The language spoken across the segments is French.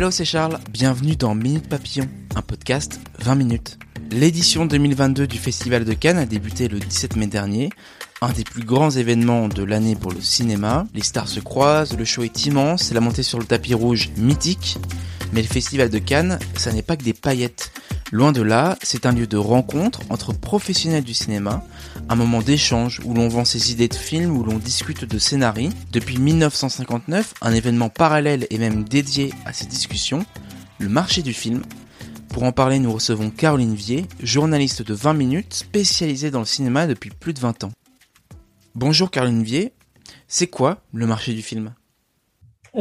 Hello, c'est Charles. Bienvenue dans Minute Papillon, un podcast 20 minutes. L'édition 2022 du Festival de Cannes a débuté le 17 mai dernier. Un des plus grands événements de l'année pour le cinéma. Les stars se croisent, le show est immense, la montée sur le tapis rouge mythique. Mais le Festival de Cannes, ça n'est pas que des paillettes. Loin de là, c'est un lieu de rencontre entre professionnels du cinéma, un moment d'échange où l'on vend ses idées de films, où l'on discute de scénarii. Depuis 1959, un événement parallèle et même dédié à ces discussions, le marché du film. Pour en parler, nous recevons Caroline Vier, journaliste de 20 minutes, spécialisée dans le cinéma depuis plus de 20 ans. Bonjour Caroline Vier, c'est quoi le marché du film?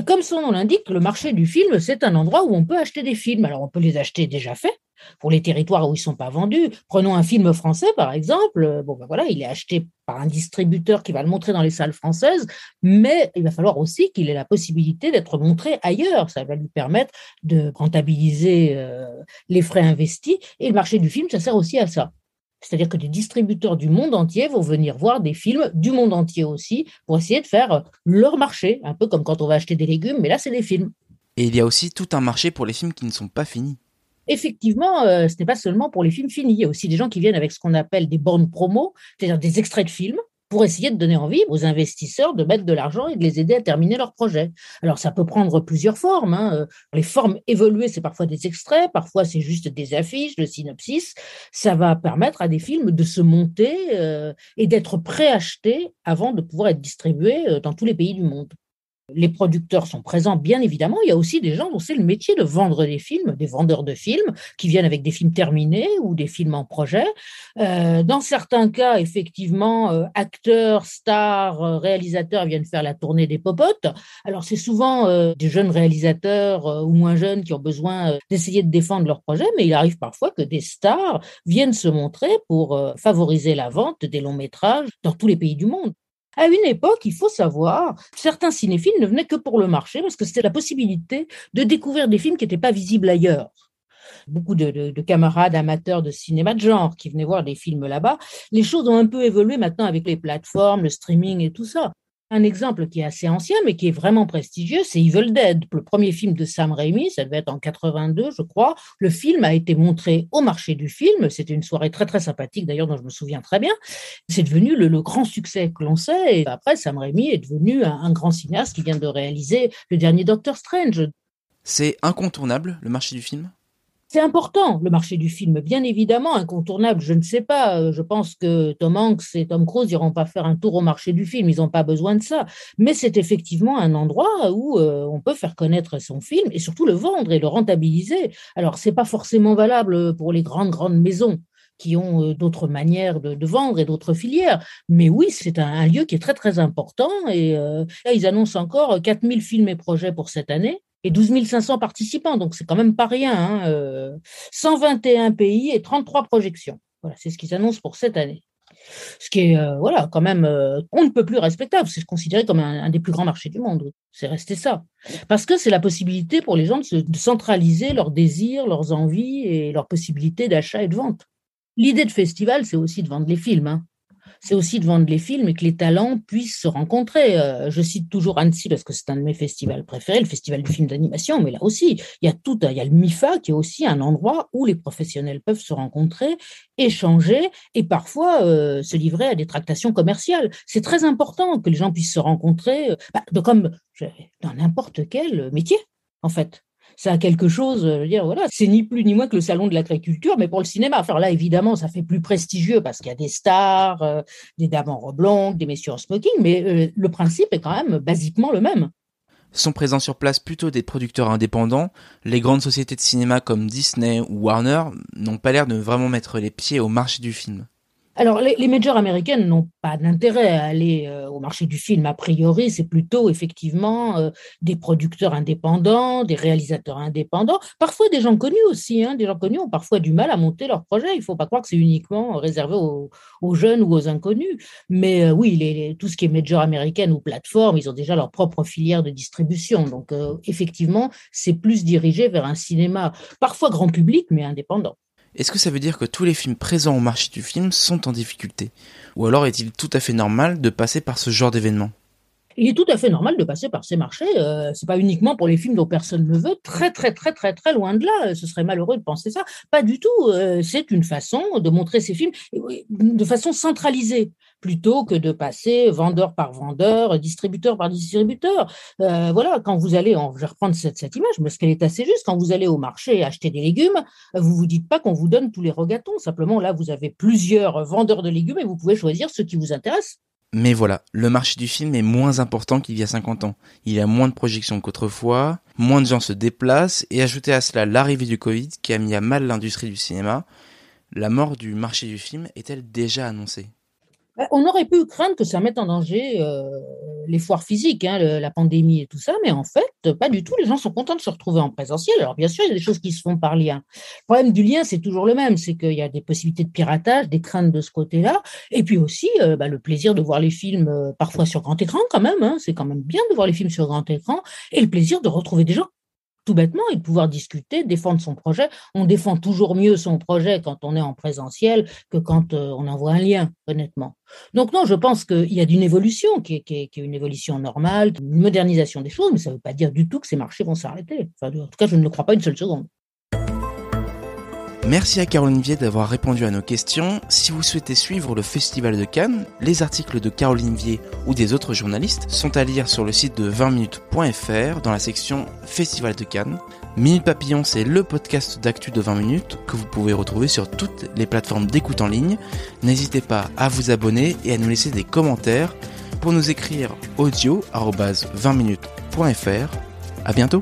Comme son nom l'indique, le marché du film, c'est un endroit où on peut acheter des films. Alors, on peut les acheter déjà faits pour les territoires où ils ne sont pas vendus. Prenons un film français, par exemple. Bon, ben voilà, il est acheté par un distributeur qui va le montrer dans les salles françaises, mais il va falloir aussi qu'il ait la possibilité d'être montré ailleurs. Ça va lui permettre de rentabiliser euh, les frais investis. Et le marché du film, ça sert aussi à ça. C'est-à-dire que des distributeurs du monde entier vont venir voir des films du monde entier aussi pour essayer de faire leur marché, un peu comme quand on va acheter des légumes, mais là c'est des films. Et il y a aussi tout un marché pour les films qui ne sont pas finis. Effectivement, euh, ce n'est pas seulement pour les films finis. Il y a aussi des gens qui viennent avec ce qu'on appelle des bornes promo, c'est-à-dire des extraits de films pour essayer de donner envie aux investisseurs de mettre de l'argent et de les aider à terminer leur projet. Alors ça peut prendre plusieurs formes. Hein. Euh, les formes évoluées, c'est parfois des extraits, parfois c'est juste des affiches, le synopsis. Ça va permettre à des films de se monter euh, et d'être préachetés avant de pouvoir être distribués dans tous les pays du monde. Les producteurs sont présents, bien évidemment. Il y a aussi des gens dont c'est le métier de vendre des films, des vendeurs de films, qui viennent avec des films terminés ou des films en projet. Euh, dans certains cas, effectivement, euh, acteurs, stars, euh, réalisateurs viennent faire la tournée des popotes. Alors, c'est souvent des jeunes réalisateurs ou moins jeunes qui ont besoin d'essayer de défendre leur projet, mais il arrive parfois que des stars viennent se montrer pour favoriser la vente des longs métrages dans tous les pays du monde. À une époque, il faut savoir, certains cinéphiles ne venaient que pour le marché parce que c'était la possibilité de découvrir des films qui n'étaient pas visibles ailleurs beaucoup de, camarades amateurs de cinéma de genre qui venaient voir des films là-bas. Les choses ont un peu évolué maintenant avec les plateformes, le streaming et tout ça. Un exemple qui est assez ancien, mais qui est vraiment prestigieux, c'est Evil Dead, le premier film de Sam Raimi, ça devait être en 82, je crois. Le film a été montré au marché du film, c'était une soirée très très sympathique d'ailleurs, dont je me souviens très bien. C'est devenu le, grand succès que l'on sait, et après Sam Raimi est devenu un, un grand cinéaste qui vient de réaliser le dernier Doctor Strange. C'est incontournable, le marché du film? C'est important, le marché du film, bien évidemment, incontournable. Je ne sais pas, euh, je pense que Tom Hanks et Tom Cruise n'iront pas faire un tour au marché du film, ils n'ont pas besoin de ça. Mais c'est effectivement un endroit où euh, on peut faire connaître son film et surtout le vendre et le rentabiliser. Alors, ce n'est pas forcément valable pour les grandes, grandes maisons qui ont euh, d'autres manières de, vendre et d'autres filières. Mais oui, c'est un, lieu qui est très, très important. Et là, ils annoncent encore 4000 films et projets pour cette année et 12 500 participants, donc c'est quand même pas rien. Hein, 121 euh, pays et 33 projections. Voilà, c'est ce qu'ils annoncent pour cette année. Ce qui est, euh, voilà, quand même, euh, on ne peut plus respectable. C'est considéré comme un, des plus grands marchés du monde. C'est resté ça. Parce que c'est la possibilité pour les gens de, de centraliser leurs désirs, leurs envies et leurs possibilités d'achat et de vente. L'idée de festival, c'est aussi de vendre les films. Hein c'est aussi de vendre les films et que les talents puissent se rencontrer. Euh, je cite toujours Annecy parce que c'est un de mes festivals préférés, le festival du film d'animation, mais là aussi, il y a tout, il y a le MIFA qui est aussi un endroit où les professionnels peuvent se rencontrer, échanger et parfois euh, se livrer à des tractations commerciales. C'est très important que les gens puissent se rencontrer, euh, bah, comme dans n'importe quel métier, en fait ça a quelque chose, je veux dire, voilà, c'est ni plus ni moins que le salon de l'agriculture, mais pour le cinéma. Enfin là, évidemment, ça fait plus prestigieux parce qu'il y a des stars, euh, des dames en robe longue, des messieurs en smoking, mais euh, le principe est quand même basiquement le même. Sont présents sur place plutôt des producteurs indépendants. Les grandes sociétés de cinéma comme Disney ou Warner n'ont pas l'air de vraiment mettre les pieds au marché du film. Alors, les, majors américaines n'ont pas d'intérêt à aller euh, au marché du film. A priori, c'est plutôt effectivement euh, des producteurs indépendants, des réalisateurs indépendants, parfois des gens connus aussi. Hein. Des gens connus ont parfois du mal à monter leur projet. Il ne faut pas croire que c'est uniquement réservé aux, jeunes ou aux inconnus. Mais euh, oui, tout ce qui est major américaine ou plateforme, ils ont déjà leur propre filière de distribution. Donc, effectivement, c'est plus dirigé vers un cinéma parfois grand public, mais indépendant. Est-ce que ça veut dire que tous les films présents au marché du film sont en difficulté? Ou alors est-il tout à fait normal de passer par ce genre d'événement? Il est tout à fait normal de passer par ces marchés. Euh, c'est pas uniquement pour les films dont personne ne veut. Très, très, très, très, très loin de là. Ce serait malheureux de penser ça. Pas du tout. Euh, c'est une façon de montrer ces films de façon centralisée plutôt que de passer vendeur par vendeur, distributeur par distributeur. Euh, voilà, quand vous allez, je vais reprendre cette, image parce qu'elle est assez juste, quand vous allez au marché acheter des légumes, vous vous dites pas qu'on vous donne tous les regatons. Simplement, là, vous avez plusieurs vendeurs de légumes et vous pouvez choisir ceux qui vous intéressent. Mais voilà, le marché du film est moins important qu'il y a 50 ans. Il y a moins de projections qu'autrefois, moins de gens se déplacent, et ajouter à cela l'arrivée du Covid qui a mis à mal l'industrie du cinéma, la mort du marché du film est-elle déjà annoncée? On aurait pu craindre que ça mette en danger euh, les foires physiques, hein, la pandémie et tout ça, mais en fait, pas du tout. Les gens sont contents de se retrouver en présentiel. Alors, bien sûr, il y a des choses qui se font par lien. Le problème du lien, c'est toujours le même c'est qu'il y a des possibilités de piratage, des craintes de ce côté-là, et puis aussi euh, bah, le plaisir de voir les films euh, parfois sur grand écran, quand même. Hein. c'est quand même bien de voir les films sur grand écran, et le plaisir de retrouver des gens tout bêtement et de pouvoir discuter, défendre son projet. On défend toujours mieux son projet quand on est en présentiel que quand euh, on envoie un lien, honnêtement. Donc non, je pense qu'il y a une évolution qui est, une évolution normale, une modernisation des choses, mais ça ne veut pas dire du tout que ces marchés vont s'arrêter. en tout cas, je ne le crois pas une seule seconde. Merci à Caroline Vier d'avoir répondu à nos questions. Si vous souhaitez suivre le Festival de Cannes, les articles de Caroline Vier ou des autres journalistes sont à lire sur le site de 20minutes.fr dans la section Festival de Cannes. Minute Papillon, c'est le podcast d'actu de 20 minutes que vous pouvez retrouver sur toutes les plateformes d'écoute en ligne. N'hésitez pas à vous abonner et à nous laisser des commentaires pour nous écrire audio 20minutes.fr. À bientôt!